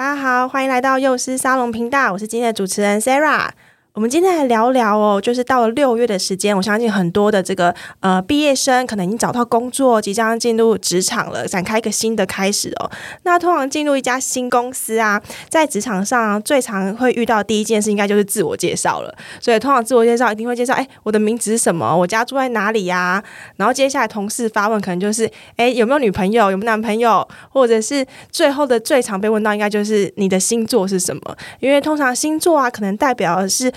大家好，欢迎来到幼师沙龙频道，我是今天的主持人 Sarah。我们今天来聊聊哦，就是到了六月的时间，我相信很多的这个呃毕业生可能已经找到工作，即将进入职场了，展开一个新的开始哦。那通常进入一家新公司啊，在职场上最常会遇到第一件事，应该就是自我介绍了。所以通常自我介绍一定会介绍，哎，我的名字是什么？我家住在哪里呀？然后接下来同事发问，可能就是，哎，有没有女朋友？有没有男朋友？或者是最后的最常被问到，应该就是你的星座是什么？因为通常星座啊，可能代表的是。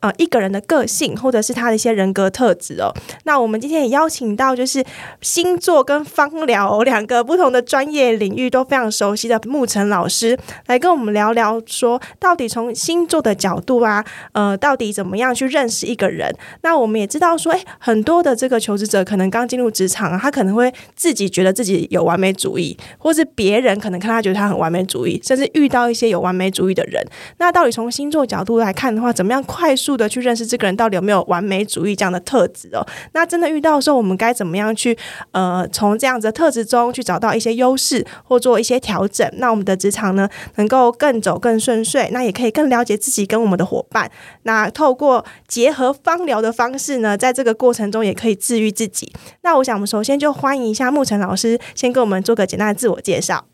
呃，一个人的个性，或者是他的一些人格特质哦。那我们今天也邀请到，就是星座跟芳疗两个不同的专业领域都非常熟悉的牧尘老师，来跟我们聊聊，说到底从星座的角度啊，呃，到底怎么样去认识一个人？那我们也知道说，诶，很多的这个求职者可能刚进入职场，他可能会自己觉得自己有完美主义，或是别人可能看他觉得他很完美主义，甚至遇到一些有完美主义的人。那到底从星座角度来看的话，怎么样快速的去认识这个人到底有没有完美主义这样的特质哦？那真的遇到的时候，我们该怎么样去呃，从这样子的特质中去找到一些优势或做一些调整？那我们的职场呢，能够更走更顺遂，那也可以更了解自己跟我们的伙伴。那透过结合方疗的方式呢，在这个过程中也可以治愈自己。那我想，我们首先就欢迎一下牧尘老师，先跟我们做个简单的自我介绍。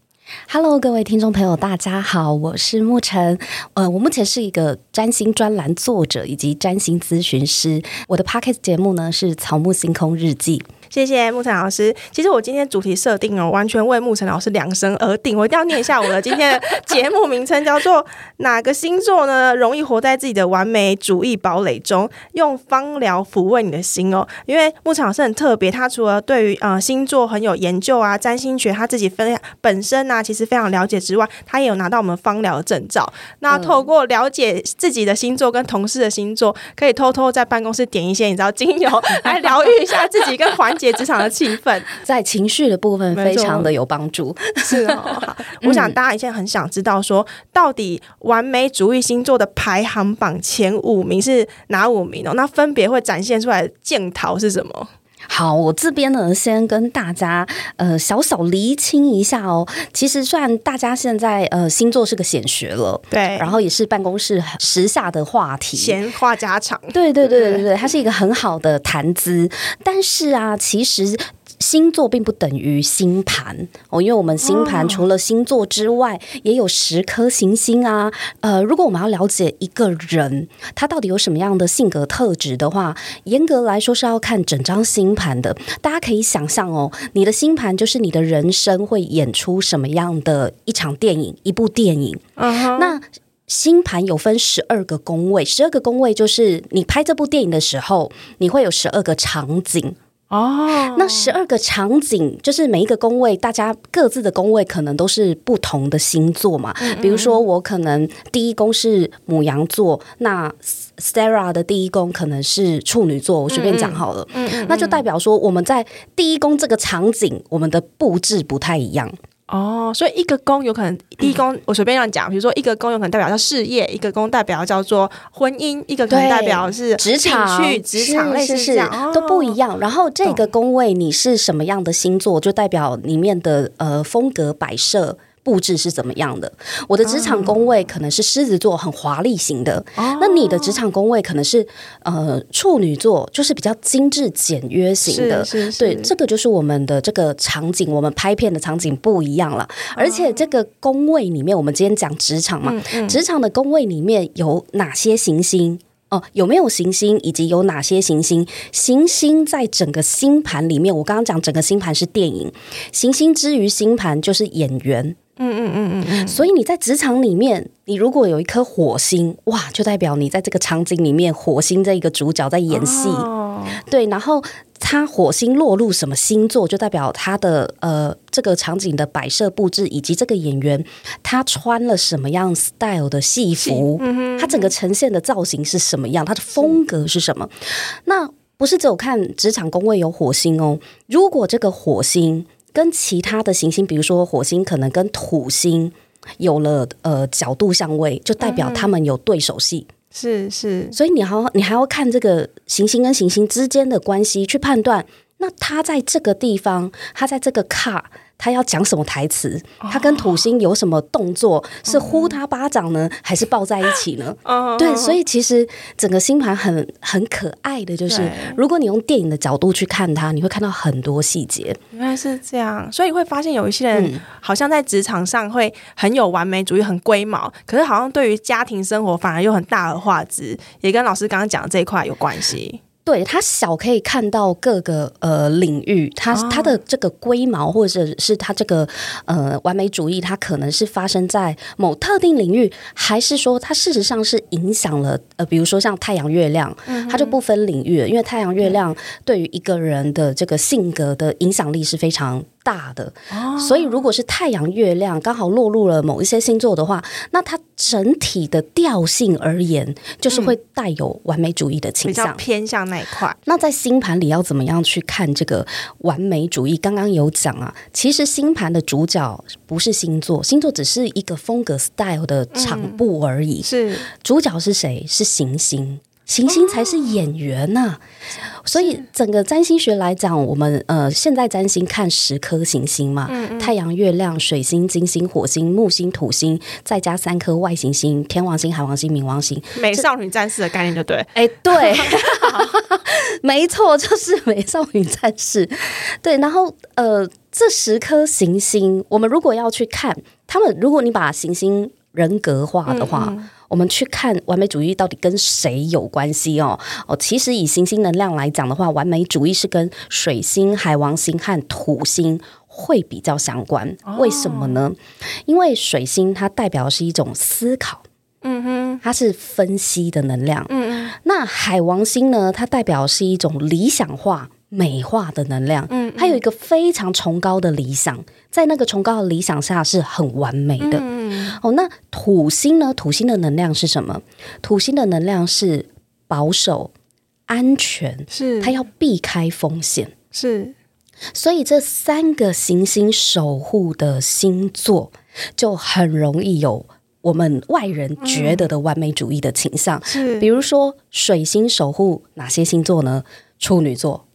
Hello，各位听众朋友，大家好，我是沐晨。呃，我目前是一个占星专栏作者以及占星咨询师。我的 Podcast 节目呢是《草木星空日记》。谢谢牧尘老师。其实我今天主题设定哦，完全为牧尘老师量身而定。我一定要念一下我的今天的节目名称，叫做“哪个星座呢？容易活在自己的完美主义堡垒中，用芳疗抚慰你的心哦。”因为牧尘老师很特别，他除了对于呃星座很有研究啊，占星学他自己分本身啊，其实非常了解之外，他也有拿到我们芳疗的证照。那透过了解自己的星座跟同事的星座，可以偷偷在办公室点一些你知道精油来疗愈一下自己跟环节职场的气氛，在情绪的部分非常的有帮助。是哦，好，我想大家现在很想知道说，到底完美主义星座的排行榜前五名是哪五名哦？那分别会展现出来的镜头是什么？好，我这边呢，先跟大家呃小小厘清一下哦。其实，虽然大家现在呃星座是个显学了，对，然后也是办公室时下的话题，闲话家常，对对对对 对，它是一个很好的谈资。但是啊，其实。星座并不等于星盘哦，因为我们星盘除了星座之外，哦、也有十颗行星啊。呃，如果我们要了解一个人他到底有什么样的性格特质的话，严格来说是要看整张星盘的。大家可以想象哦，你的星盘就是你的人生会演出什么样的一场电影，一部电影。嗯、那星盘有分十二个宫位，十二个宫位就是你拍这部电影的时候，你会有十二个场景。哦，那十二个场景就是每一个宫位，大家各自的宫位可能都是不同的星座嘛。嗯嗯，比如说，我可能第一宫是母羊座，那 Sarah 的第一宫可能是处女座，我随便讲好了。那就代表说，我们在第一宫这个场景，我们的布置不太一样。哦，所以一个宫有可能第 一宫，我随便这样讲，比如说一个宫有可能代表叫事业，一个宫代表叫做婚姻，一个可能代表是职场、职场类似是都不一样。然后这个宫位你是什么样的星座，就代表里面的呃风格摆设。布置是怎么样的？我的职场宫位可能是狮子座，很华丽型的。哦、那你的职场宫位可能是呃处女座，就是比较精致简约型的。是是是对，这个就是我们的这个场景，我们拍片的场景不一样了。而且这个宫位里面，我们今天讲职场嘛，嗯嗯、职场的宫位里面有哪些行星？哦，有没有行星，以及有哪些行星？行星在整个星盘里面，我刚刚讲整个星盘是电影，行星之于星盘就是演员。嗯嗯嗯嗯嗯。所以你在职场里面，你如果有一颗火星，哇，就代表你在这个场景里面，火星这一个主角在演戏。哦、对，然后他火星落入什么星座，就代表他的呃这个场景的摆设布置，以及这个演员他穿了什么样 style 的戏服，嗯，他整个呈现的造型是什么样，他的风格是什么？那不是只有看职场工位有火星哦，如果这个火星跟其他的行星，比如说火星可能跟土星。有了呃角度相位，就代表他们有对手戏，是是，所以你还你还要看这个行星跟行星之间的关系去判断，那他在这个地方，他在这个卡。他要讲什么台词？他跟土星有什么动作？是呼他巴掌呢，还是抱在一起呢？对，所以其实整个星盘很很可爱的就是，如果你用电影的角度去看它，你会看到很多细节。原来是这样，所以会发现有一些人好像在职场上会很有完美主义、很龟毛，可是好像对于家庭生活反而又很大而化之，也跟老师刚刚讲的这一块有关系。对，它小可以看到各个呃领域，它它的这个龟毛或者是它这个呃完美主义，它可能是发生在某特定领域，还是说它事实上是影响了呃，比如说像太阳月亮，它就不分领域了，因为太阳月亮对于一个人的这个性格的影响力是非常大的，所以如果是太阳月亮刚好落入了某一些星座的话，那它整体的调性而言，就是会带有完美主义的倾向，偏向那一块。那在星盘里要怎么样去看这个完美主义？刚刚有讲啊，其实星盘的主角不是星座，星座只是一个风格 style 的场布而已。是主角是谁？是行星。行星才是演员呐、啊，所以整个占星学来讲，我们呃现在占星看十颗行星嘛，嗯嗯太阳、月亮、水星、金星、火星、木星、土星，再加三颗外行星：天王星、海王星、冥王星。美少女战士的概念就对，哎，对，没错，就是美少女战士。对，然后呃，这十颗行星，我们如果要去看他们，如果你把行星人格化的话。我们去看完美主义到底跟谁有关系哦？哦，其实以行星能量来讲的话，完美主义是跟水星、海王星和土星会比较相关。为什么呢？因为水星它代表的是一种思考，嗯哼，它是分析的能量，嗯嗯。那海王星呢？它代表的是一种理想化。美化的能量，嗯，它有一个非常崇高的理想，在那个崇高的理想下是很完美的。嗯，哦，那土星呢？土星的能量是什么？土星的能量是保守、安全，是它要避开风险，是。所以这三个行星守护的星座，就很容易有我们外人觉得的完美主义的倾向。是，比如说水星守护哪些星座呢？处女座。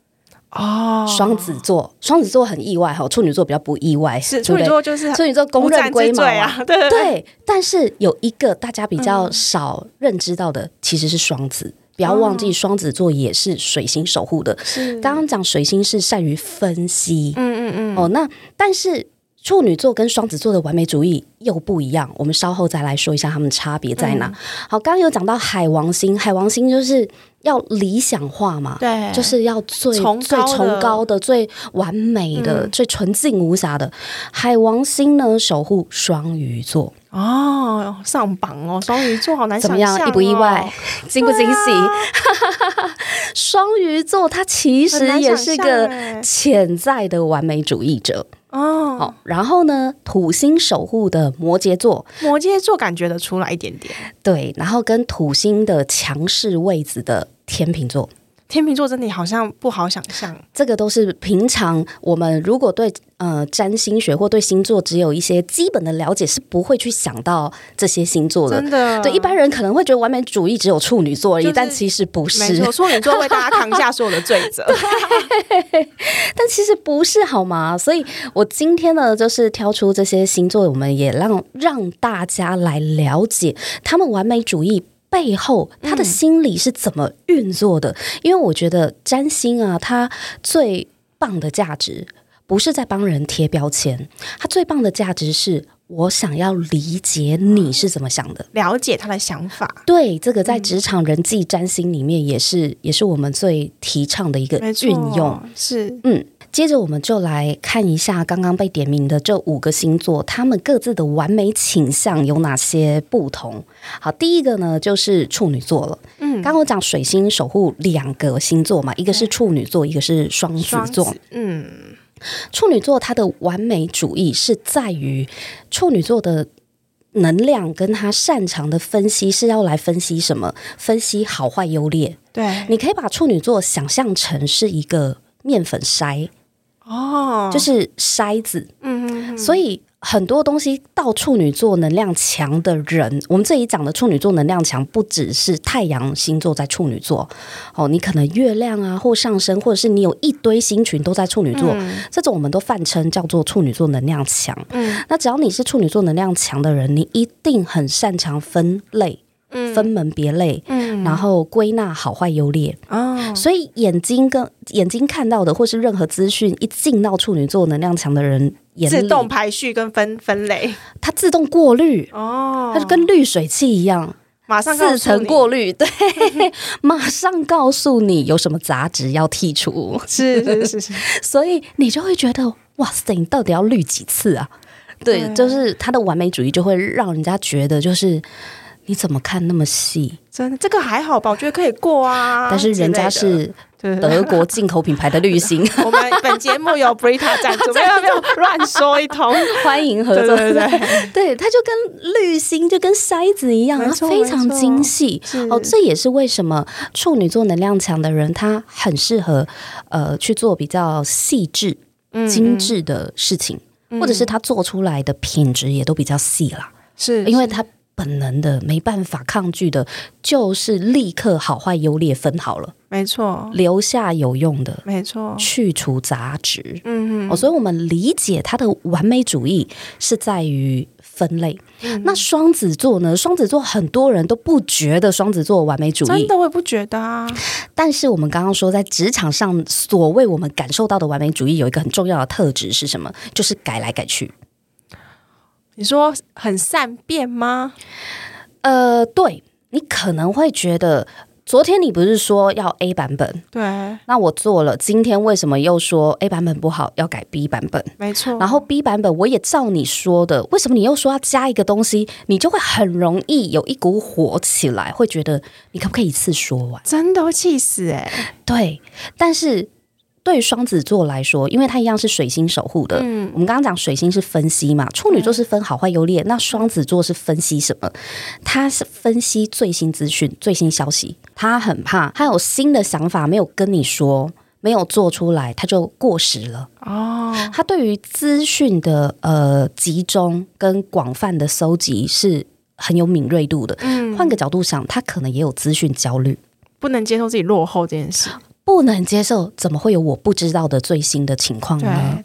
哦，双子座，双子座很意外哈，处女座比较不意外，是处女座就是处女座公认龟毛啊，对对，但是有一个大家比较少认知到的，其实是双子。嗯、不要忘记，双子座也是水星守护的。是，刚刚讲水星是善于分析，嗯嗯嗯。哦，那但是处女座跟双子座的完美主义又不一样，我们稍后再来说一下他们差别在哪。嗯、好，刚刚有讲到海王星，海王星就是。要理想化嘛？对，就是要最最崇高的、最完美的、嗯、最纯净无瑕的。海王星呢，守护双鱼座哦，上榜哦，双鱼座好难想象、哦、怎么样？意不意外？惊不惊喜？双、啊、鱼座它其实也是个潜在的完美主义者。哦，好，然后呢，土星守护的摩羯座，摩羯座感觉得出来一点点，对，然后跟土星的强势位置的天秤座。天秤座真的好像不好想象，这个都是平常我们如果对呃占星学或对星座只有一些基本的了解，是不会去想到这些星座的。真的，对一般人可能会觉得完美主义只有处女座而已，就是、但其实不是。没错，处女座为大家扛下所有的罪责。但其实不是好吗？所以我今天呢，就是挑出这些星座，我们也让让大家来了解他们完美主义。背后他的心理是怎么运作的？嗯、因为我觉得占星啊，它最棒的价值不是在帮人贴标签，它最棒的价值是。我想要理解你是怎么想的，了解他的想法。对，这个在职场人际占星里面也是，嗯、也是我们最提倡的一个运用。是，嗯，接着我们就来看一下刚刚被点名的这五个星座，他们各自的完美倾向有哪些不同？好，第一个呢就是处女座了。嗯，刚刚我讲水星守护两个星座嘛，一个是处女座，一个是双子座。嗯，处女座它的完美主义是在于处女座的。能量跟他擅长的分析是要来分析什么？分析好坏优劣。对，你可以把处女座想象成是一个面粉筛哦，就是筛子。嗯所以。很多东西到处女座能量强的人，我们这里讲的处女座能量强，不只是太阳星座在处女座哦，你可能月亮啊或上升，或者是你有一堆星群都在处女座，嗯、这种我们都泛称叫做处女座能量强。嗯，那只要你是处女座能量强的人，你一定很擅长分类。分门别类，嗯，然后归纳好坏优劣，哦，所以眼睛跟眼睛看到的，或是任何资讯一进到处女座能量强的人眼里，自动排序跟分分类，它自动过滤，哦，它就跟滤水器一样，马上四层过滤，对，马上告诉你有什么杂质要剔除，是是是是，所以你就会觉得哇塞，你到底要滤几次啊？对，对。就是他的完美主义就会让人家觉得就是。你怎么看那么细？真的，这个还好吧？我觉得可以过啊。但是人家是德国进口品牌的滤芯。我们本节目有 Brita 赞助，没有没有乱说一通，欢迎合作。对对对，对，它就跟滤芯就跟筛子一样，它非常精细。哦，这也是为什么处女座能量强的人，他很适合呃去做比较细致、精致的事情，或者是他做出来的品质也都比较细啦。是因为他。本能的没办法抗拒的，就是立刻好坏优劣分好了，没错，留下有用的，没错，去除杂质，嗯嗯，哦，所以我们理解他的完美主义是在于分类。嗯、那双子座呢？双子座很多人都不觉得双子座完美主义，真的我也不觉得啊。但是我们刚刚说，在职场上，所谓我们感受到的完美主义，有一个很重要的特质是什么？就是改来改去。你说很善变吗？呃，对，你可能会觉得，昨天你不是说要 A 版本？对，那我做了，今天为什么又说 A 版本不好，要改 B 版本？没错，然后 B 版本我也照你说的，为什么你又说要加一个东西？你就会很容易有一股火起来，会觉得你可不可以一次说完？真的会气死诶、欸。对，但是。对于双子座来说，因为它一样是水星守护的。嗯，我们刚刚讲水星是分析嘛，处女座是分好坏优劣，嗯、那双子座是分析什么？他是分析最新资讯、最新消息。他很怕他有新的想法没有跟你说，没有做出来，他就过时了。哦，他对于资讯的呃集中跟广泛的搜集是很有敏锐度的。嗯，换个角度想，他可能也有资讯焦虑，不能接受自己落后这件事。不能接受，怎么会有我不知道的最新的情况呢？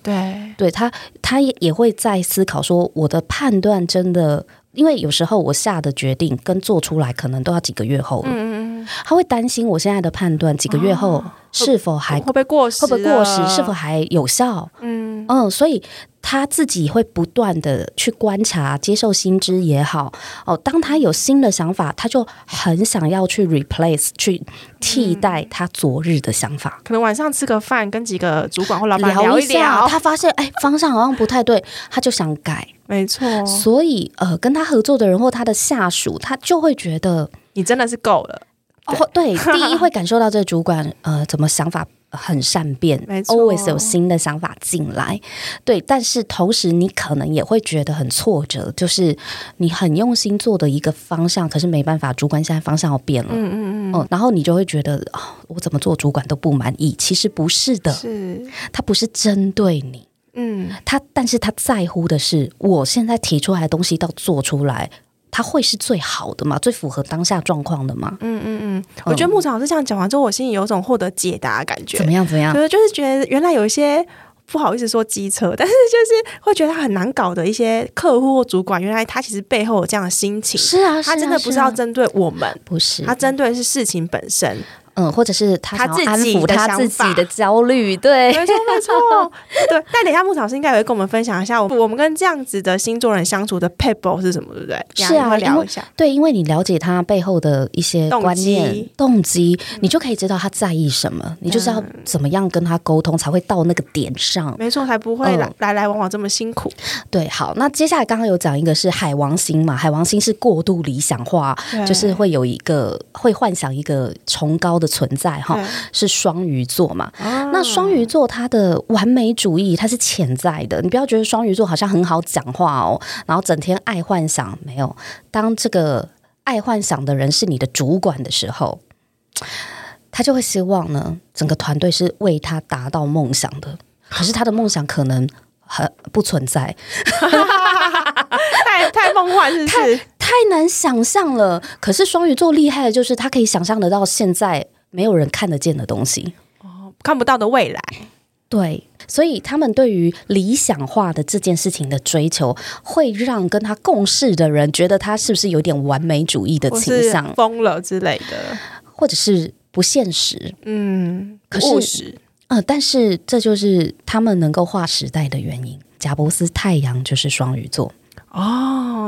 对，他，他也也会在思考说，我的判断真的，因为有时候我下的决定跟做出来可能都要几个月后了。他会担心我现在的判断几个月后是否还、哦、会不会过时？会不会过时？是否还有效？嗯嗯，所以。他自己会不断的去观察、接受新知也好哦。当他有新的想法，他就很想要去 replace、去替代他昨日的想法。嗯、可能晚上吃个饭，跟几个主管或老板聊一聊，他发现哎，方向好像不太对，他就想改。没错，所以呃，跟他合作的人或他的下属，他就会觉得你真的是够了。对哦，对，第一会感受到这个主管呃，怎么想法。很善变，always 有新的想法进来，对。但是同时，你可能也会觉得很挫折，就是你很用心做的一个方向，可是没办法，主管现在方向要变了，嗯嗯嗯、哦，然后你就会觉得，哦，我怎么做主管都不满意。其实不是的，是他不是针对你，嗯，他但是他在乎的是，我现在提出来的东西到做出来。他会是最好的吗？最符合当下状况的吗？嗯嗯嗯，我觉得牧场老师这样讲完之后，我心里有种获得解答的感觉。怎么样？怎么样？就是就是觉得原来有一些不好意思说机车，但是就是会觉得他很难搞的一些客户或主管，原来他其实背后有这样的心情。是啊，他真的不是要针对我们，不是，他针对的是事情本身。嗯，或者是他想要安抚他他自己的焦虑，对，没错没错，对。但等一下牧草师应该也会跟我们分享一下，我我们跟这样子的星座人相处的撇步是什么，对不对？是啊，聊一下。对，因为你了解他背后的一些观念、动机，你就可以知道他在意什么，嗯、你就是要怎么样跟他沟通，才会到那个点上。没错，才不会来、嗯、来来往往这么辛苦。对，好，那接下来刚刚有讲一个是海王星嘛，海王星是过度理想化，就是会有一个会幻想一个崇高的存在哈，是双鱼座嘛。哦、那双鱼座它的完美主义它是潜在的，你不要觉得双鱼座好像很好讲话哦，然后整天爱幻想，没有。当这个爱幻想的人是你的主管的时候，他就会希望呢，整个团队是为他达到梦想的。可是他的梦想可能很不存在，太太梦幻是不是，太太难想象了。可是双鱼座厉害的就是他可以想象得到现在没有人看得见的东西，哦，看不到的未来。对，所以他们对于理想化的这件事情的追求，会让跟他共事的人觉得他是不是有点完美主义的倾向，疯了之类的，或者是不现实。嗯，可是。呃，但是这就是他们能够划时代的原因。贾伯斯太阳就是双鱼座哦，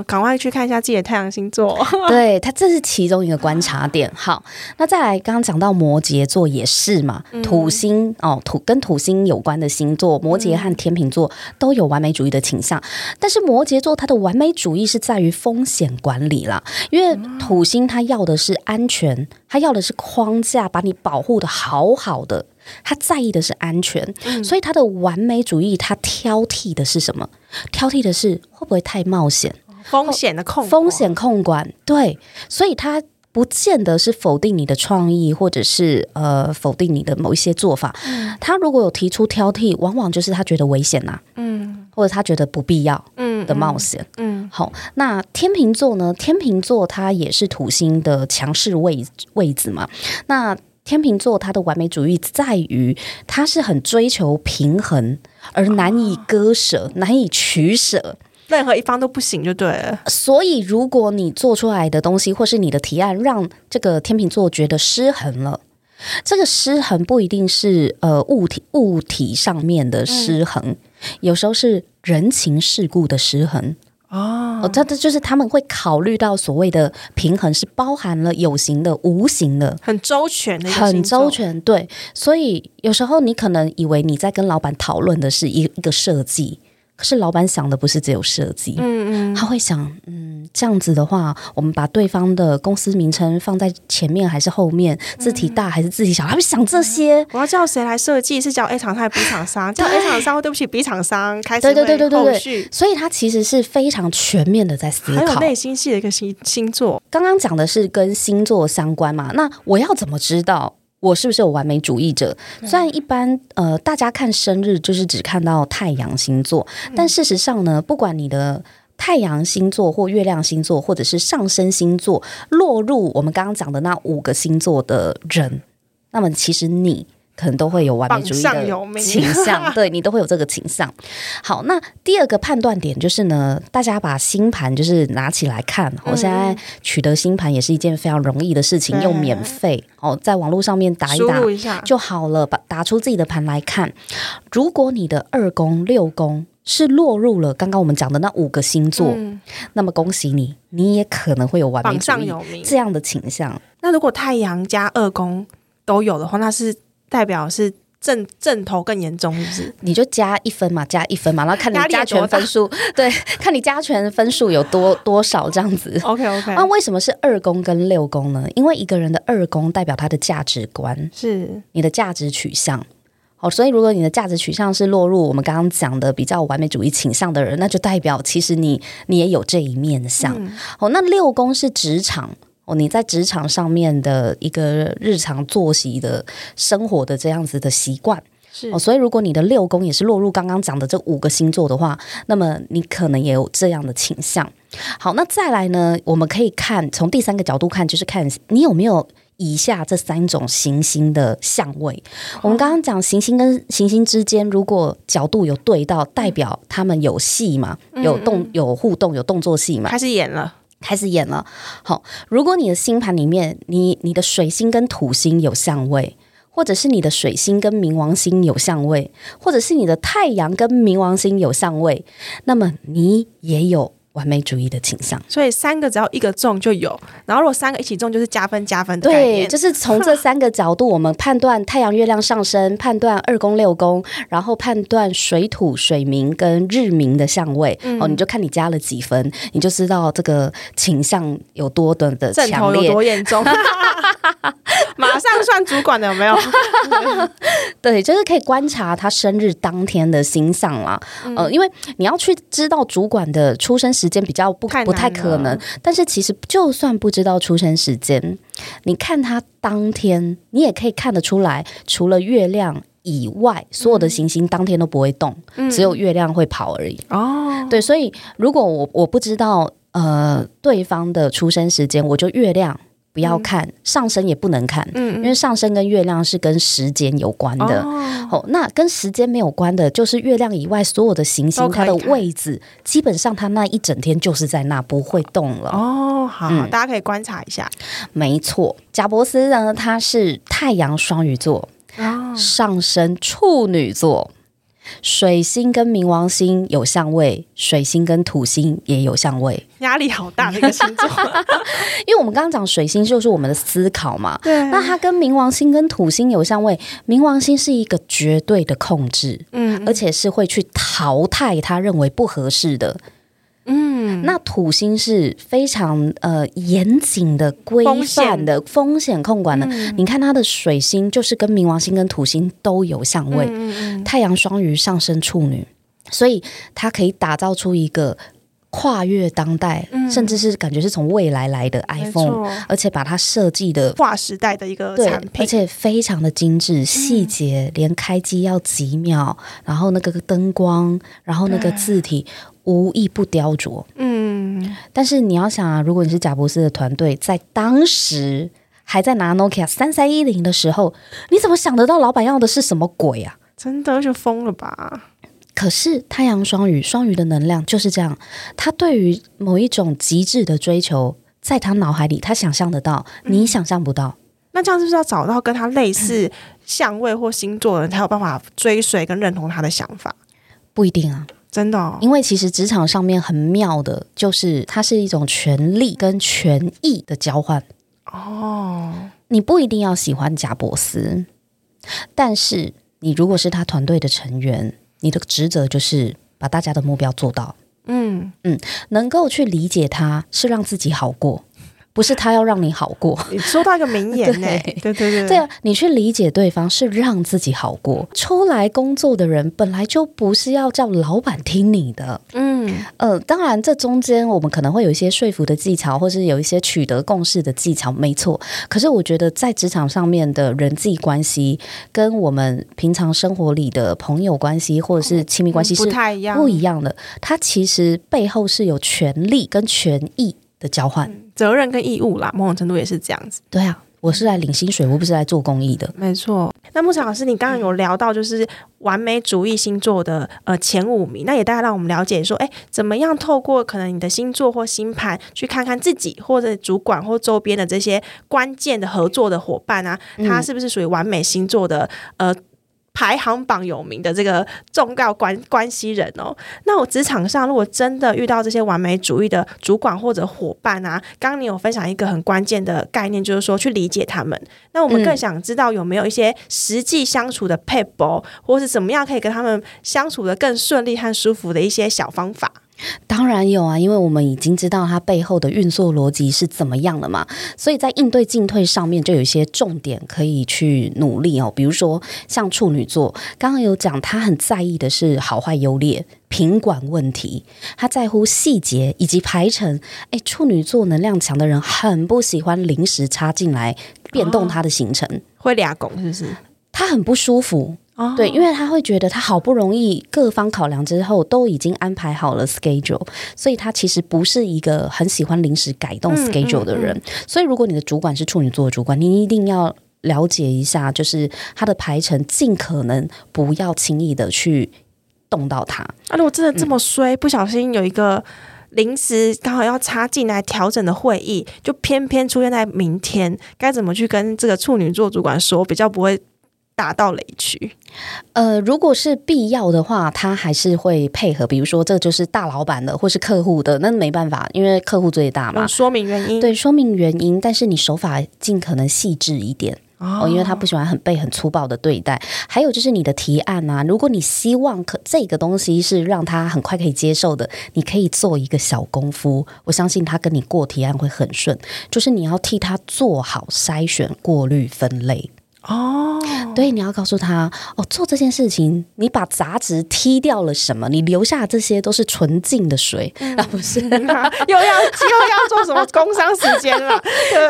赶快去看一下自己的太阳星座。对，他这是其中一个观察点。好，那再来，刚刚讲到摩羯座也是嘛，土星哦，土跟土星有关的星座，摩羯和天秤座都有完美主义的倾向。但是摩羯座它的完美主义是在于风险管理啦，因为土星它要的是安全，它要的是框架，把你保护的好好的。他在意的是安全，嗯、所以他的完美主义，他挑剔的是什么？挑剔的是会不会太冒险？风险的控风险控管，对，所以他不见得是否定你的创意，或者是呃否定你的某一些做法。嗯、他如果有提出挑剔，往往就是他觉得危险呐、啊，嗯，或者他觉得不必要，嗯的冒险，嗯，嗯好。那天秤座呢？天秤座它也是土星的强势位位置嘛？那天秤座，他的完美主义在于，他是很追求平衡，而难以割舍，哦、难以取舍，任何一方都不行，就对了。所以，如果你做出来的东西，或是你的提案，让这个天秤座觉得失衡了，这个失衡不一定是呃物体物体上面的失衡，嗯、有时候是人情世故的失衡。哦，这这就是他们会考虑到所谓的平衡，是包含了有形的、无形的，很周全的，很周全。对，所以有时候你可能以为你在跟老板讨论的是一一个设计。可是老板想的不是只有设计，嗯嗯，他会想，嗯，这样子的话，我们把对方的公司名称放在前面还是后面，字体大还是字体小，他会想这些。我要叫谁来设计？是叫 A 厂商还是 B 厂商？叫 A 厂商，对不起，B 厂商开始对对对对对，所以他其实是非常全面的在思考，还有内心戏的一个星星座。刚刚讲的是跟星座相关嘛？那我要怎么知道？我是不是有完美主义者？虽然一般呃，大家看生日就是只看到太阳星座，但事实上呢，不管你的太阳星座或月亮星座，或者是上升星座落入我们刚刚讲的那五个星座的人，那么其实你。可能都会有完美主义的倾向，对你都会有这个倾向。好，那第二个判断点就是呢，大家把星盘就是拿起来看。我现在取得星盘也是一件非常容易的事情，又免费哦，在网络上面打一打就好了，把打出自己的盘来看。如果你的二宫、六宫是落入了刚刚我们讲的那五个星座，那么恭喜你，你也可能会有完美主义这样的倾向。那如果太阳加二宫都有的话，那是。代表是正正头更严重，是不是？你就加一分嘛，加一分嘛，然后看你加权分数，对，看你加权分数有多多少这样子。OK OK。那为什么是二宫跟六宫呢？因为一个人的二宫代表他的价值观，是你的价值取向。好，所以如果你的价值取向是落入我们刚刚讲的比较完美主义倾向的人，那就代表其实你你也有这一面相。好、嗯，那六宫是职场。哦，你在职场上面的一个日常作息的生活的这样子的习惯，是哦，所以如果你的六宫也是落入刚刚讲的这五个星座的话，那么你可能也有这样的倾向。好，那再来呢，我们可以看从第三个角度看，就是看你有没有以下这三种行星的相位。哦、我们刚刚讲行星跟行星之间，如果角度有对到，代表他们有戏嘛，有动、有互动、有动作戏嘛，开始演了。开始演了。好，如果你的星盘里面，你你的水星跟土星有相位，或者是你的水星跟冥王星有相位，或者是你的太阳跟冥王星有相位，那么你也有。完美主义的倾向，所以三个只要一个中就有，然后如果三个一起中就是加分加分的。对，就是从这三个角度，我们判断太阳、月亮上升，判断二宫、六宫，然后判断水土、水明跟日明的相位。嗯、哦，你就看你加了几分，你就知道这个倾向有多的的强烈，有多严重。马上算主管的有没有？对，就是可以观察他生日当天的星象啦。嗯、呃，因为你要去知道主管的出生时间比较不不太可能。但是其实就算不知道出生时间，你看他当天，你也可以看得出来，除了月亮以外，所有的行星当天都不会动，嗯、只有月亮会跑而已。哦，对，所以如果我我不知道呃对方的出生时间，我就月亮。不要看、嗯、上升也不能看，嗯，因为上升跟月亮是跟时间有关的。哦，哦，那跟时间没有关的，就是月亮以外所有的行星，它的位置基本上它那一整天就是在那不会动了。哦，好，嗯、大家可以观察一下。没错，贾伯斯呢，他是太阳双鱼座，哦、上升处女座。水星跟冥王星有相位，水星跟土星也有相位，压力好大的一个星座。因为我们刚刚讲水星就是我们的思考嘛，对。那它跟冥王星跟土星有相位，冥王星是一个绝对的控制，嗯，而且是会去淘汰他认为不合适的。嗯，那土星是非常呃严谨的规范的风险。控管的。嗯、你看它的水星就是跟冥王星跟土星都有相位，嗯、太阳双鱼上升处女，所以它可以打造出一个跨越当代，嗯、甚至是感觉是从未来来的 iPhone，而且把它设计的划时代的一个产品，而且非常的精致，细节、嗯、连开机要几秒，然后那个灯光，然后那个字体。无一不雕琢，嗯，但是你要想啊，如果你是贾博士的团队，在当时还在拿 Nokia 三三一零的时候，你怎么想得到老板要的是什么鬼啊？真的就疯了吧？可是太阳双鱼，双鱼的能量就是这样，他对于某一种极致的追求，在他脑海里，他想象得到，你想象不到。嗯，那这样是不是要找到跟他类似相位或星座的人，才有办法追随跟认同他的想法？不一定啊。真的、哦，因为其实职场上面很妙的，就是它是一种权力跟权益的交换。哦，你不一定要喜欢贾伯斯，但是你如果是他团队的成员，你的职责就是把大家的目标做到。嗯嗯，能够去理解他，是让自己好过。不是他要让你好过，你说到一个名言 呢？对对对对，对啊，你去理解对方是让自己好过。出来工作的人本来就不是要叫老板听你的，嗯呃，当然这中间我们可能会有一些说服的技巧，或是有一些取得共识的技巧，没错。可是我觉得在职场上面的人际关系，跟我们平常生活里的朋友关系或者是亲密关系是不太一样，不一样的。它其实背后是有权利跟权益的交换。嗯责任跟义务啦，某种程度也是这样子。对啊，我是来领薪水，我不是来做公益的。没错。那牧场老师，你刚刚有聊到就是完美主义星座的呃前五名，那也大概让我们了解说，哎，怎么样透过可能你的星座或星盘，去看看自己或者主管或周边的这些关键的合作的伙伴啊，他是不是属于完美星座的呃？排行榜有名的这个重要关关系人哦，那我职场上如果真的遇到这些完美主义的主管或者伙伴啊，刚刚你有分享一个很关键的概念，就是说去理解他们。那我们更想知道有没有一些实际相处的撇步，或是怎么样可以跟他们相处的更顺利和舒服的一些小方法。当然有啊，因为我们已经知道它背后的运作逻辑是怎么样了嘛，所以在应对进退上面就有一些重点可以去努力哦。比如说像处女座，刚刚有讲他很在意的是好坏优劣、品管问题，他在乎细节以及排程。诶，处女座能量强的人很不喜欢临时插进来变动他的行程，哦、会俩拱是不是？他很不舒服。对，因为他会觉得他好不容易各方考量之后都已经安排好了 schedule，所以他其实不是一个很喜欢临时改动 schedule 的人。嗯嗯嗯、所以如果你的主管是处女座的主管，你一定要了解一下，就是他的排程，尽可能不要轻易的去动到他。啊，如果真的这么衰，嗯、不小心有一个临时刚好要插进来调整的会议，就偏偏出现在明天，该怎么去跟这个处女座主管说，比较不会打到雷区？呃，如果是必要的话，他还是会配合。比如说，这就是大老板的，或是客户的，那没办法，因为客户最大嘛。说明原因，对，说明原因，但是你手法尽可能细致一点。哦，因为他不喜欢很被很粗暴的对待。还有就是你的提案啊，如果你希望可这个东西是让他很快可以接受的，你可以做一个小功夫，我相信他跟你过提案会很顺。就是你要替他做好筛选、过滤、分类。哦，对，你要告诉他哦，做这件事情，你把杂质踢掉了什么？你留下这些都是纯净的水，啊、不是、啊、又要又要做什么工商时间了？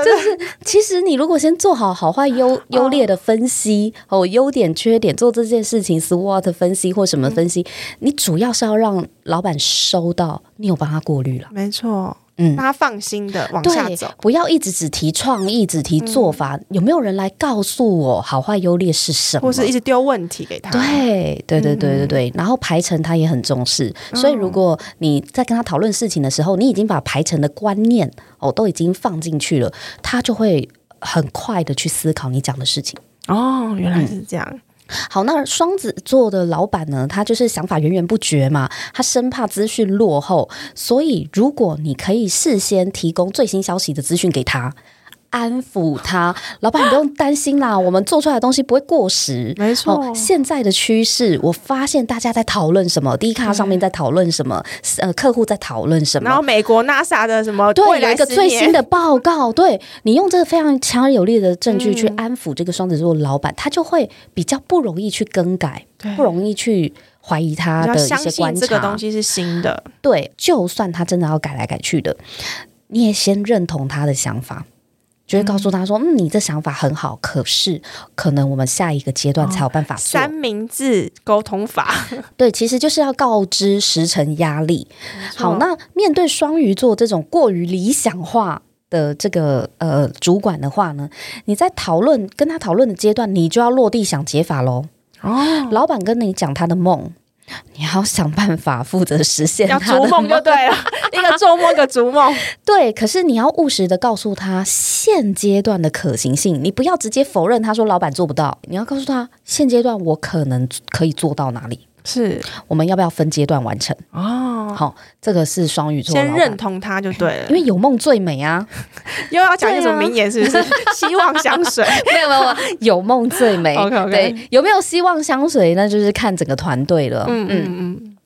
就是其实你如果先做好好坏优优劣的分析哦，优点缺点，做这件事情 SWOT 分析或什么分析，嗯、你主要是要让老板收到你有帮他过滤了，没错。嗯，让他放心的往下走，不要一直只提创意，只提做法。嗯、有没有人来告诉我好坏优劣是什么？或是一直丢问题给他？对，对，对，对，对，对。嗯、然后排程他也很重视，所以如果你在跟他讨论事情的时候，你已经把排程的观念哦都已经放进去了，他就会很快的去思考你讲的事情。哦，原来是这样。嗯好，那双子座的老板呢？他就是想法源源不绝嘛，他生怕资讯落后，所以如果你可以事先提供最新消息的资讯给他。安抚他，老板，你不用担心啦，我们做出来的东西不会过时。没错、哦，现在的趋势，我发现大家在讨论什么，D 卡上面在讨论什么，呃，客户在讨论什么。然后美国 NASA 的什么，对，有一个最新的报告，对，你用这个非常强而有力的证据去安抚这个双子座的老板，嗯、他就会比较不容易去更改，不容易去怀疑他的一些观察。这个东西是新的，对，就算他真的要改来改去的，你也先认同他的想法。就会告诉他说：“嗯，你这想法很好，可是可能我们下一个阶段才有办法做。”三明治沟通法，对，其实就是要告知时程压力。好，那面对双鱼座这种过于理想化的这个呃主管的话呢，你在讨论跟他讨论的阶段，你就要落地想解法喽。哦，老板跟你讲他的梦。你要想办法负责实现，要逐梦就对了，一个做梦一个逐梦。对，可是你要务实的告诉他现阶段的可行性，你不要直接否认他说老板做不到，你要告诉他现阶段我可能可以做到哪里。是，我们要不要分阶段完成？哦，好，这个是双鱼座，先认同他就对了，因为有梦最美啊。又要讲一种名言，是不是？啊、希望香水没有没有，有梦最美。OK OK，对，有没有希望香水？那就是看整个团队了。嗯嗯嗯。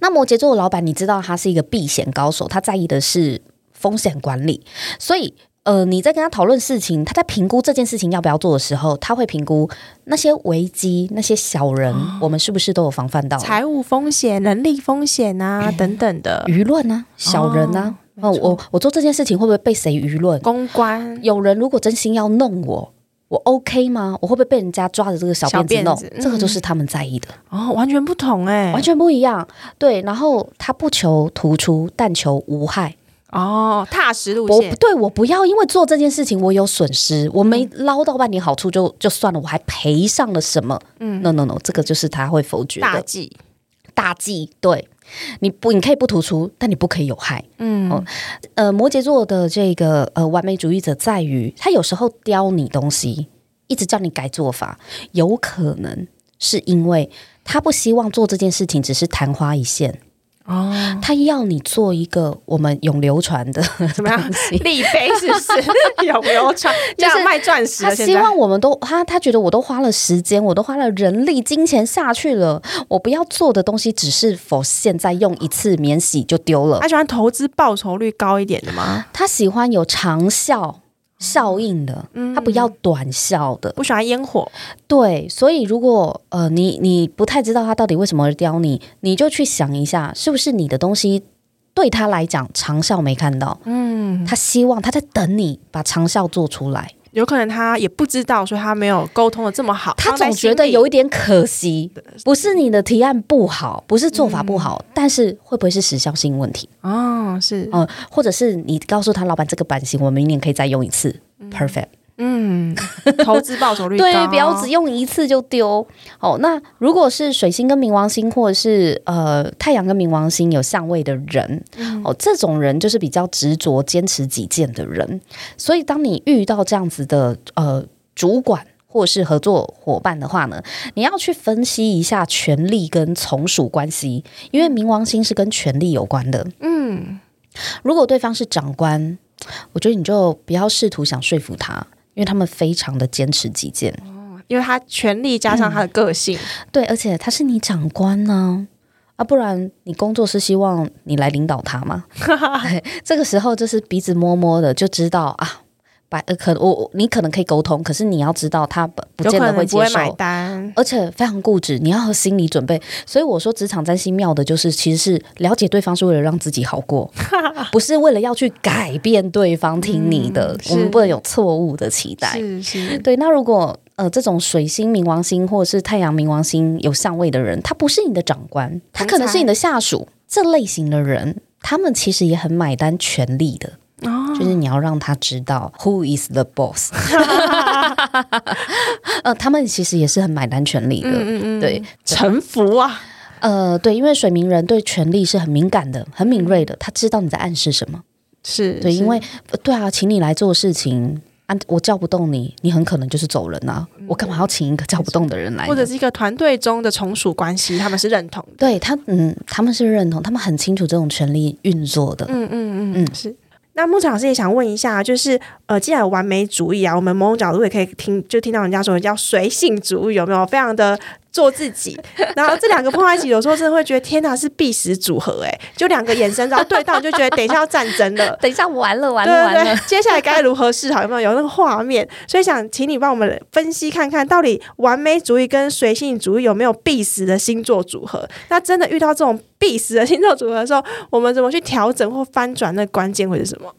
那摩羯座的老板，你知道他是一个避险高手，他在意的是风险管理，所以。呃，你在跟他讨论事情，他在评估这件事情要不要做的时候，他会评估那些危机、那些小人，哦、我们是不是都有防范到？财务风险、能力风险啊，嗯、等等的舆论啊，小人啊，哦，我我做这件事情会不会被谁舆论？公关有人如果真心要弄我，我 OK 吗？我会不会被人家抓着这个小辫子弄？子嗯、这个就是他们在意的哦，完全不同哎、欸，完全不一样。对，然后他不求突出，但求无害。哦，踏实路线。我对我不要，因为做这件事情我有损失，我没捞到半点好处就就算了，我还赔上了什么？嗯，no no no，这个就是他会否决的大忌，大忌。对，你不，你可以不突出，但你不可以有害。嗯，哦，呃，摩羯座的这个呃完美主义者在于，他有时候刁你东西，一直叫你改做法，有可能是因为他不希望做这件事情只是昙花一现。哦，他要你做一个我们永流传的 怎么样？立碑是不是 永流传？这样卖钻石。他希望我们都他他觉得我都花了时间，我都花了人力、金钱下去了，我不要做的东西只是否现在用一次免洗就丢了。他喜欢投资报酬率高一点的吗？他喜欢有长效。效应的，他不要短效的，不喜欢烟火。对，所以如果呃，你你不太知道他到底为什么而刁你，你就去想一下，是不是你的东西对他来讲长效没看到？嗯，他希望他在等你把长效做出来。有可能他也不知道，所以他没有沟通的这么好。他总觉得有一点可惜，不是你的提案不好，不是做法不好，嗯、但是会不会是时效性问题？哦，是，嗯，或者是你告诉他，老板这个版型我明年可以再用一次，嗯、，perfect。嗯，投资报酬率 高对，不要只用一次就丢。哦，那如果是水星跟冥王星，或者是呃太阳跟冥王星有相位的人，嗯、哦，这种人就是比较执着、坚持己见的人。所以，当你遇到这样子的呃主管或是合作伙伴的话呢，你要去分析一下权力跟从属关系，因为冥王星是跟权力有关的。嗯，如果对方是长官，我觉得你就不要试图想说服他。因为他们非常的坚持己见，哦，因为他权力加上他的个性，嗯，对，而且他是你长官呢，啊，啊，不然你工作是希望你来领导他吗？这个时候就是鼻子摸摸的就知道啊。百呃，可我你可能可以沟通，可是你要知道他不不见得会接受，买单，而且非常固执，你要有心理准备。所以我说，职场占星妙的就是，其实是了解对方是为了让自己好过，不是为了要去改变对方听你的。嗯、我们不能有错误的期待。是是，对。那如果呃，这种水星冥王星或者是太阳冥王星有相位的人，他不是你的长官，他可能是你的下属。这类型的人，他们其实也很买单权力的。哦，就是你要让他知道 who is the boss。呃，他们其实也是很买单权利的，嗯嗯嗯对，臣服啊。呃，对，因为水明人对权力是很敏感的，很敏锐的，他知道你在暗示什么。是对，因为对啊，请你来做事情，啊，我叫不动你，你很可能就是走人啊。嗯、我干嘛要请一个叫不动的人来？或者是一个团队中的从属关系，他们是认同的。对他，嗯，他们是认同，他们很清楚这种权力运作的。嗯嗯嗯嗯，是。那牧场老师也想问一下，就是呃，既然完美主义啊，我们某种角度也可以听，就听到人家说叫随性主义，有没有？非常的做自己。然后这两个碰在一起，有时候真的会觉得天哪，是必死组合哎！就两个眼神然后对到，就觉得等一下要战争了，等一下完了完了完了，接下来该如何是好？有没有有那个画面？所以想请你帮我们分析看看到底完美主义跟随性主义有没有必死的星座组合？那真的遇到这种必死的星座组合的时候，我们怎么去调整或翻转？那关键会是什么？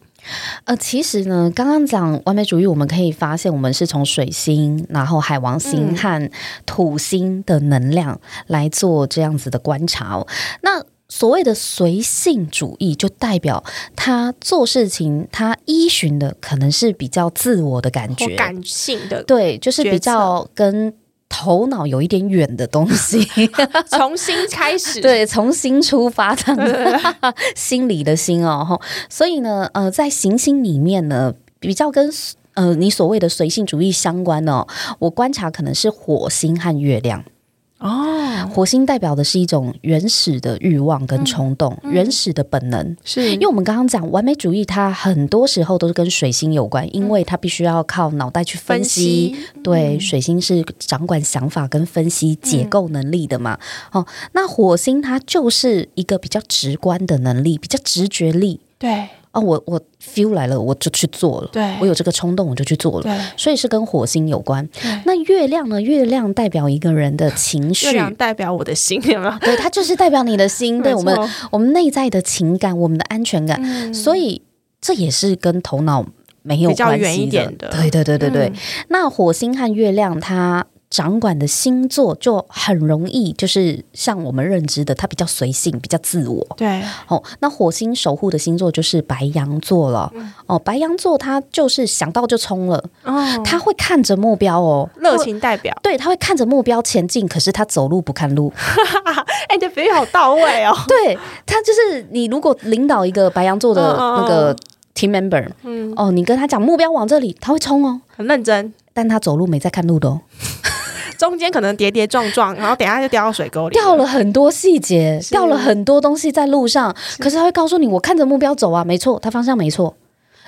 呃，其实呢，刚刚讲完美主义，我们可以发现，我们是从水星、然后海王星和土星的能量来做这样子的观察哦。那所谓的随性主义，就代表他做事情，他依循的可能是比较自我的感觉、感性的，对，就是比较跟。头脑有一点远的东西，重新开始，对，重新出发这样子，心里的心哦，所以呢，呃，在行星里面呢，比较跟呃你所谓的随性主义相关哦，我观察可能是火星和月亮。哦，火星代表的是一种原始的欲望跟冲动，嗯嗯、原始的本能。是因为我们刚刚讲完美主义，它很多时候都是跟水星有关，因为它必须要靠脑袋去分析。分析对，水星是掌管想法跟分析解构能力的嘛。嗯、哦，那火星它就是一个比较直观的能力，比较直觉力。对。哦，我我 feel 来了，我就去做了。对，我有这个冲动，我就去做了。对，所以是跟火星有关。那月亮呢？月亮代表一个人的情绪，月亮代表我的心，有没有？对，它就是代表你的心，对我们我们内在的情感，我们的安全感。嗯，所以这也是跟头脑没有关系的。比较远一点的。对对对对对。嗯，那火星和月亮，它。掌管的星座就很容易，就是像我们认知的，它比较随性，比较自我。对，哦，那火星守护的星座就是白羊座了。嗯、哦，白羊座他就是想到就冲了，哦，他会看着目标哦，热情代表。对，他会看着目标前进，可是他走路不看路。哎，这比喻好到位哦。对，他就是你如果领导一个白羊座的那个 team member，嗯，哦，你跟他讲目标往这里，他会冲哦，很认真，但他走路没在看路的哦。中间可能跌跌撞撞，然后等下就掉到水沟里，掉了很多细节，掉了很多东西在路上。可是他会告诉你，我看着目标走啊，没错，他方向没错。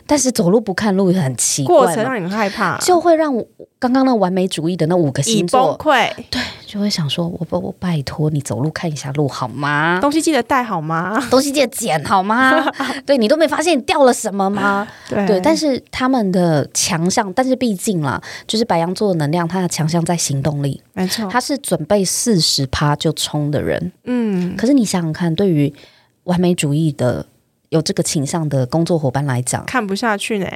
但是走路不看路也很奇怪，过程让你很害怕，就会让我刚刚那完美主义的那五个星座崩溃。对，就会想说，我不，我拜托你走路看一下路好吗？东西记得带好吗？东西记得捡好吗？对，你都没发现你掉了什么吗？对，对，但是他们的强项，但是毕竟啦，就是白羊座的能量，他的强项在行动力，没错，他是准备四十趴就冲的人。嗯，可是你想想看，对于完美主义的。有这个倾向的工作伙伴来讲，看不下去呢，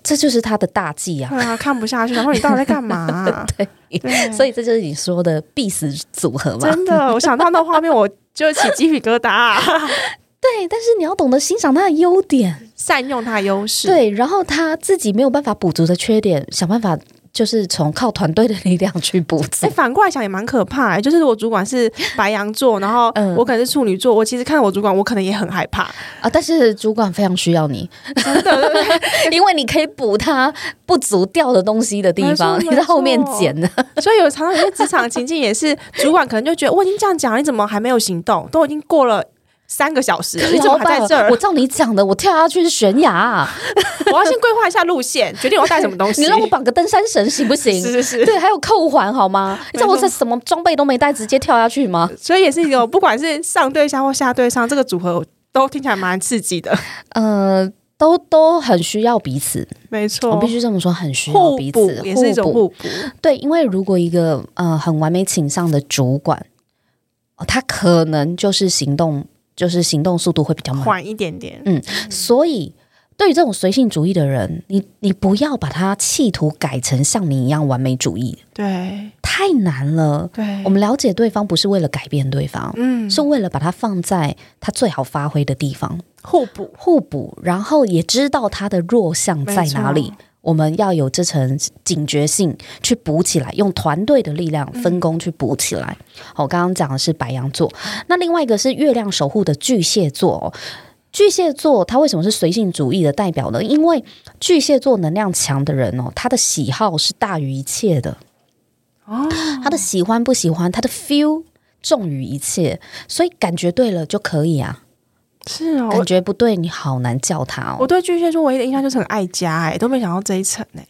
这就是他的大忌啊！对啊，看不下去，然后你到底在干嘛啊？对，对，所以这就是你说的必死组合嘛。真的，我想到那画面，我就起鸡皮疙瘩啊。对，但是你要懂得欣赏他的优点，善用他的优势。对，然后他自己没有办法补足的缺点，想办法。就是从靠团队的力量去补足。哎，反过来想也蛮可怕。就是我主管是 白羊座，然后我可能是处女座，我其实看到我主管，我可能也很害怕啊。但是主管非常需要你，因为你可以补他不足掉的东西的地方，你在后面捡的。所以有常常有些职场情境也是，主管可能就觉得我已经这样讲，你怎么还没有行动？都已经过了。三个小时，你怎么还在这儿？我照你讲的，我跳下去是悬崖啊。我要先规划一下路线，决定我要带什么东西。你让我绑个登山绳行不行？是是是，对，还有扣环好吗？你知道我这什么装备都没带，直接跳下去吗？所以也是一个，不管是上对下或下对上，这个组合都听起来蛮刺激的。呃，都都很需要彼此，没错，我必须这么说，很需要彼此，也是一种互补。对，因为如果一个呃很完美倾向的主管，他可能就是行动。就是行动速度会比较慢，缓一点点。嗯，所以对于这种随性主义的人，你你不要把他企图改成像你一样完美主义，对，太难了。对，我们了解对方不是为了改变对方，嗯，是为了把他放在他最好发挥的地方，互补。互补，然后也知道他的弱项在哪里。我们要有这层警觉性去补起来，用团队的力量分工去补起来。好，我刚刚讲的是白羊座，那另外一个是月亮守护的巨蟹座。巨蟹座它为什么是随性主义的代表呢？因为巨蟹座能量强的人哦，他的喜好是大于一切的哦，他的喜欢不喜欢，他的 feel 重于一切，所以感觉对了就可以啊。是哦，感觉不对，你好难叫他哦。我对巨蟹座唯一的印象就是很爱家，哎，都没想到这一层呢。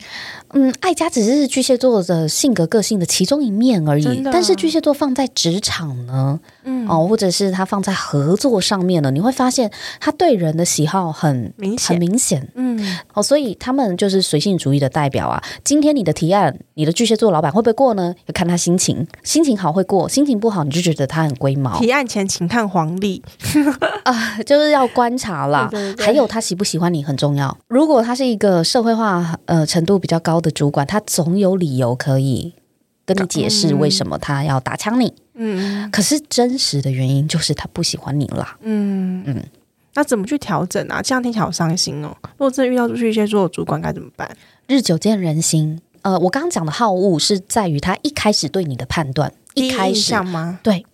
嗯，爱家只是巨蟹座的性格个性的其中一面而已。但是巨蟹座放在职场呢，嗯哦，或者是他放在合作上面呢，你会发现他对人的喜好很明显，很明显。嗯，哦，所以他们就是随性主义的代表啊。今天你的提案，你的巨蟹座老板会不会过呢？要看他心情，心情好会过，心情不好你就觉得他很龟毛。提案前请看黄历 啊。就是要观察啦，对对对，还有他喜不喜欢你很重要。如果他是一个社会化呃程度比较高的主管，他总有理由可以跟你解释为什么他要打枪你。嗯，可是真实的原因就是他不喜欢你啦。嗯嗯，那怎么去调整啊？这样听起来好伤心哦。如果真的遇到巨蟹座主管该怎么办？日久见人心。呃，我刚刚讲的好恶是在于他一开始对你的判断，一开始吗？对。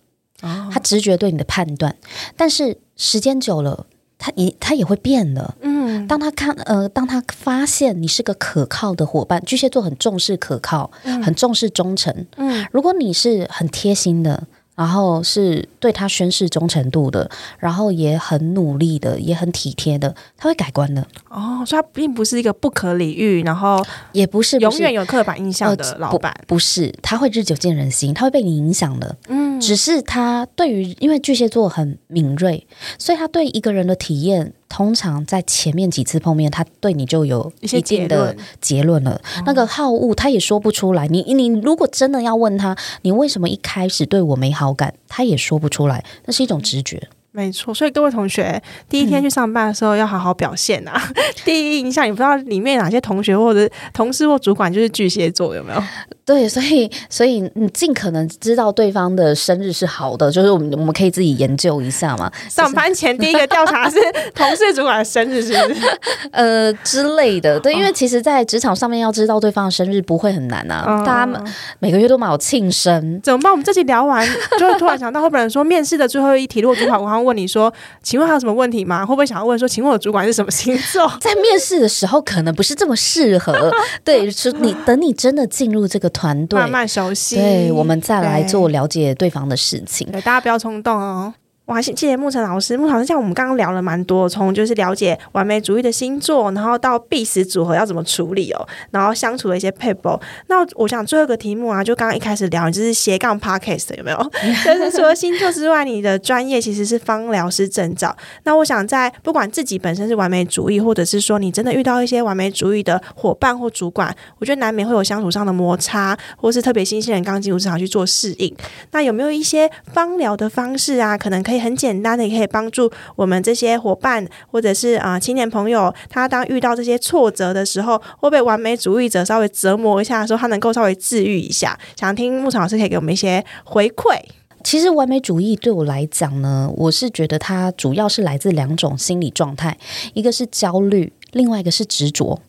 他直觉对你的判断，但是时间久了，他也他也会变的。嗯，当他看呃，当他发现你是个可靠的伙伴，巨蟹座很重视可靠，嗯、很重视忠诚。嗯，如果你是很贴心的。然后是对他宣誓忠诚度的，然后也很努力的，也很体贴的，他会改观的。哦，所以他并不是一个不可理喻，然后也不是永远有刻板印象的老板。呃、不，不是，他会日久见人心，他会被你影响的。嗯，只是他对于，因为巨蟹座很敏锐，所以他对一个人的体验。通常在前面几次碰面，他对你就有一定的结论了。那个好恶，他也说不出来。你你如果真的要问他，你为什么一开始对我没好感，他也说不出来。那是一种直觉。没错，所以各位同学，第一天去上班的时候要好好表现啊！嗯、第一印象，你不知道里面哪些同学或者同事或主管就是巨蟹座，有没有？对，所以所以你尽可能知道对方的生日是好的，就是我们我们可以自己研究一下嘛。上班前第一个调查是同事主管的生日，是不是？呃之类的。对，因为其实，在职场上面要知道对方的生日不会很难啊。哦、大家每个月都蛮有庆生，怎么办？我们这期聊完，就会突然想到，后边人说面试的最后一题，如果主管我问你说，请问还有什么问题吗？会不会想要问说，请问我主管是什么星座？在面试的时候可能不是这么适合。对，是你等你真的进入这个团队，慢慢熟悉，对，我们再来做了解对方的事情。对，大家不要冲动哦。我还谢谢牧尘老师，牧尘老师像我们刚刚聊了蛮多，从就是了解完美主义的星座，然后到必死组合要怎么处理哦，然后相处的一些撇步。那我想最后一个题目啊，就刚刚一开始聊，就是斜杠 Podcast 有没有？就是除了星座之外，你的专业其实是芳疗师证照。那我想在不管自己本身是完美主义，或者是说你真的遇到一些完美主义的伙伴或主管，我觉得难免会有相处上的摩擦，或是特别新鲜人刚进入职场去做适应。那有没有一些芳疗的方式啊，可能可以？很简单的，也可以帮助我们这些伙伴，或者是啊、青年朋友，他当遇到这些挫折的时候，会被完美主义者稍微折磨一下的时候，他能够稍微治愈一下。想听牧场老师可以给我们一些回馈。其实完美主义对我来讲呢，我是觉得它主要是来自两种心理状态，一个是焦虑，另外一个是执着。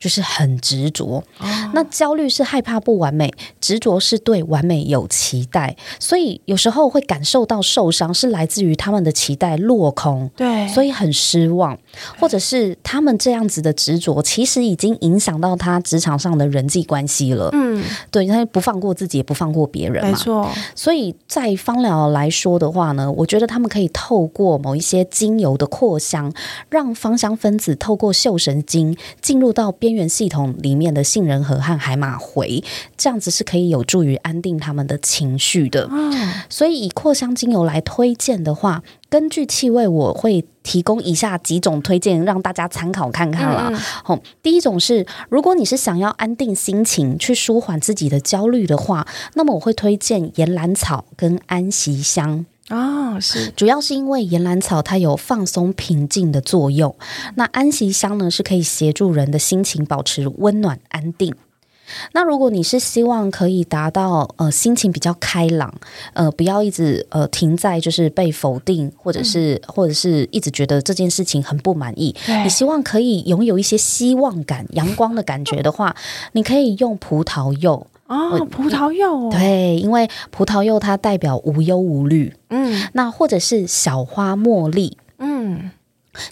就是很执着，哦、那焦虑是害怕不完美，执着是对完美有期待，所以有时候会感受到受伤，是来自于他们的期待落空，对，所以很失望，或者是他们这样子的执着，其实已经影响到他职场上的人际关系了，嗯，对，他不放过自己，也不放过别人嘛，没错。所以在芳疗来说的话呢，我觉得他们可以透过某一些精油的扩香，让芳香分子透过嗅神经进入到边缘系统里面的杏仁核和海马回，这样子是可以有助于安定他们的情绪的。所以以扩香精油来推荐的话，根据气味，我会提供以下几种推荐，让大家参考看看啦。好、嗯，第一种是，如果你是想要安定心情，去舒缓自己的焦虑的话，那么我会推荐岩兰草跟安息香。啊、哦，是，主要是因为岩兰草它有放松平静的作用，那安息香呢是可以协助人的心情保持温暖安定。那如果你是希望可以达到呃心情比较开朗，呃不要一直呃停在就是被否定，或者是、嗯、或者是一直觉得这件事情很不满意，你希望可以拥有一些希望感、阳光的感觉的话，你可以用葡萄柚。哦，葡萄柚哦，对，因为葡萄柚它代表无忧无虑，嗯，那或者是小花茉莉，嗯，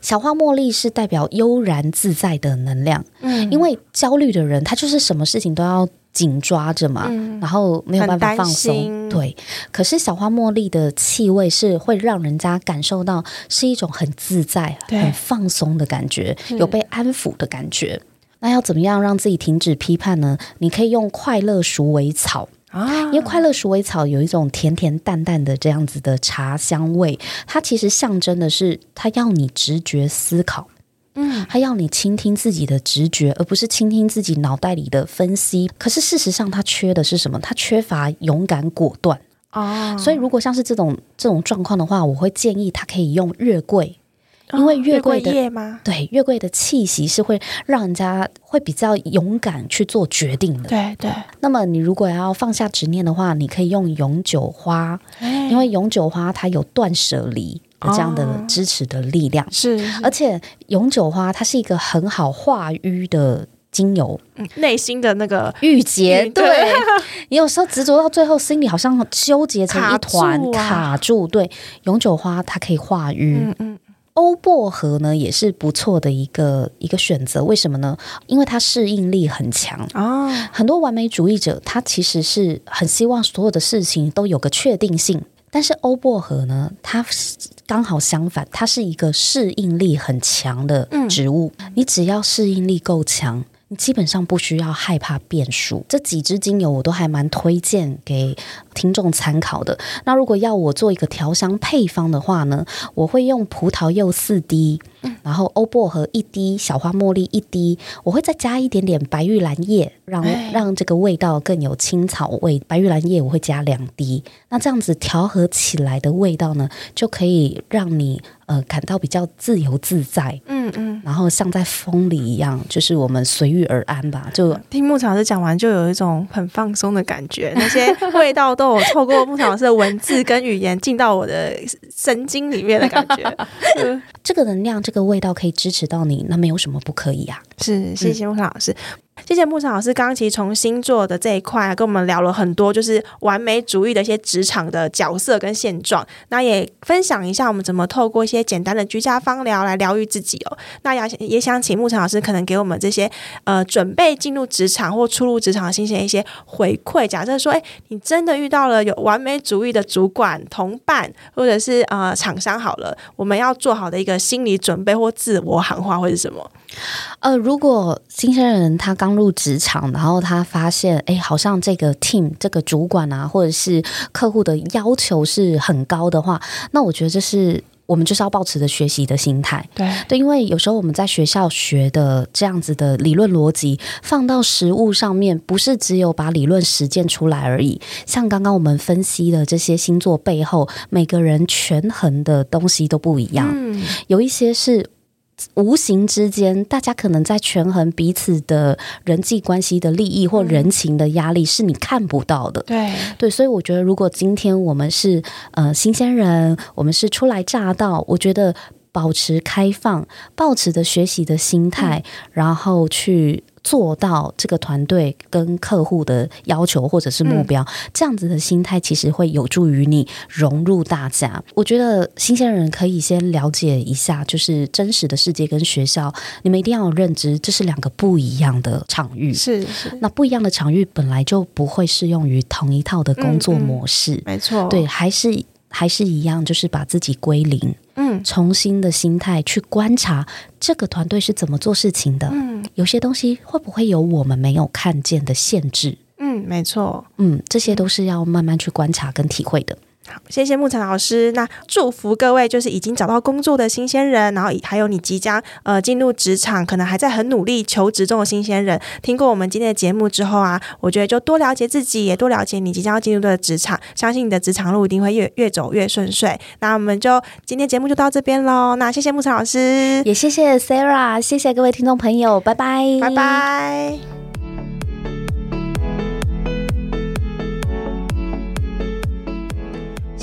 小花茉莉是代表悠然自在的能量，嗯，因为焦虑的人他就是什么事情都要紧抓着嘛，嗯，然后没有办法放松，对。可是小花茉莉的气味是会让人家感受到是一种很自在、很放松的感觉，有被安抚的感觉。那要怎么样让自己停止批判呢？你可以用快乐鼠尾草啊，因为快乐鼠尾草有一种甜甜淡淡的这样子的茶香味，它其实象征的是它要你直觉思考，嗯，它要你倾听自己的直觉，而不是倾听自己脑袋里的分析。可是事实上，它缺的是什么？它缺乏勇敢果断啊。所以如果像是这种这种状况的话，我会建议他可以用月桂。因为月桂的、吗？对，月桂的气息是会让人家会比较勇敢去做决定的。对对。那么你如果要放下执念的话，你可以用永久花，因为永久花它有断舍离的这样的支持的力量。是、哦，而且永久花它是一个很好化瘀的精油，嗯、内心的那个郁结。对，你有时候执着到最后，心里好像纠结成一团，卡住、啊、卡住。对，永久花它可以化瘀。嗯嗯。欧薄荷呢，也是不错的一个一个选择，为什么呢？因为它适应力很强啊。哦、很多完美主义者，他其实是很希望所有的事情都有个确定性，但是欧薄荷呢，它刚好相反，它是一个适应力很强的植物。嗯、你只要适应力够强。你基本上不需要害怕变数，这几支精油我都还蛮推荐给听众参考的。那如果要我做一个调香配方的话呢，我会用葡萄柚四滴，然后欧薄荷一滴，小花茉莉一滴，我会再加一点点白玉兰叶，让让这个味道更有青草味。白玉兰叶我会加两滴，那这样子调和起来的味道呢，就可以让你。呃，感到比较自由自在，嗯嗯，然后像在风里一样，就是我们随遇而安吧。就听牧场老师讲完，就有一种很放松的感觉。那些味道都有透过牧场老师的文字跟语言进到我的神经里面的感觉。这个能量，这个味道可以支持到你，那没有什么不可以啊。是，谢谢牧场老师。谢谢牧场老师，刚刚其实从星座的这一块、跟我们聊了很多，就是完美主义的一些职场的角色跟现状。那也分享一下我们怎么透过一些简单的居家芳疗来疗愈自己哦。那也也想请牧场老师，可能给我们这些呃准备进入职场或初入职场的新鲜一些回馈。假设说，哎，你真的遇到了有完美主义的主管、同伴，或者是呃厂商，好了，我们要做好的一个心理准备或自我喊话会是什么？呃，如果新鲜人他刚入职场，然后他发现，哎，好像这个 team 这个主管啊，或者是客户的要求是很高的话，那我觉得这是我们就是要保持着学习的心态。对对，因为有时候我们在学校学的这样子的理论逻辑，放到实物上面，不是只有把理论实践出来而已。像刚刚我们分析的这些星座背后，每个人权衡的东西都不一样，嗯、有一些是。无形之间，大家可能在权衡彼此的人际关系的利益或人情的压力，是你看不到的。对对，所以我觉得，如果今天我们是呃新鲜人，我们是初来乍到，我觉得保持开放、抱持的学习的心态，嗯、然后去。做到这个团队跟客户的要求或者是目标，嗯、这样子的心态其实会有助于你融入大家。我觉得新鲜人可以先了解一下，就是真实的世界跟学校，你们一定要有认知，这是两个不一样的场域。是是，那不一样的场域本来就不会适用于同一套的工作模式。嗯嗯、没错，对，还是还是一样，就是把自己归零。嗯，重新的心态去观察这个团队是怎么做事情的。嗯，有些东西会不会有我们没有看见的限制？嗯，没错。嗯，这些都是要慢慢去观察跟体会的。好，谢谢牧场老师。那祝福各位，就是已经找到工作的新鲜人，然后还有你即将呃进入职场，可能还在很努力求职中的新鲜人，听过我们今天的节目之后啊，我觉得就多了解自己，也多了解你即将要进入的职场，相信你的职场路一定会越越走越顺遂。那我们就今天节目就到这边喽。那谢谢牧场老师，也谢谢 Sarah，谢谢各位听众朋友，拜拜，拜拜。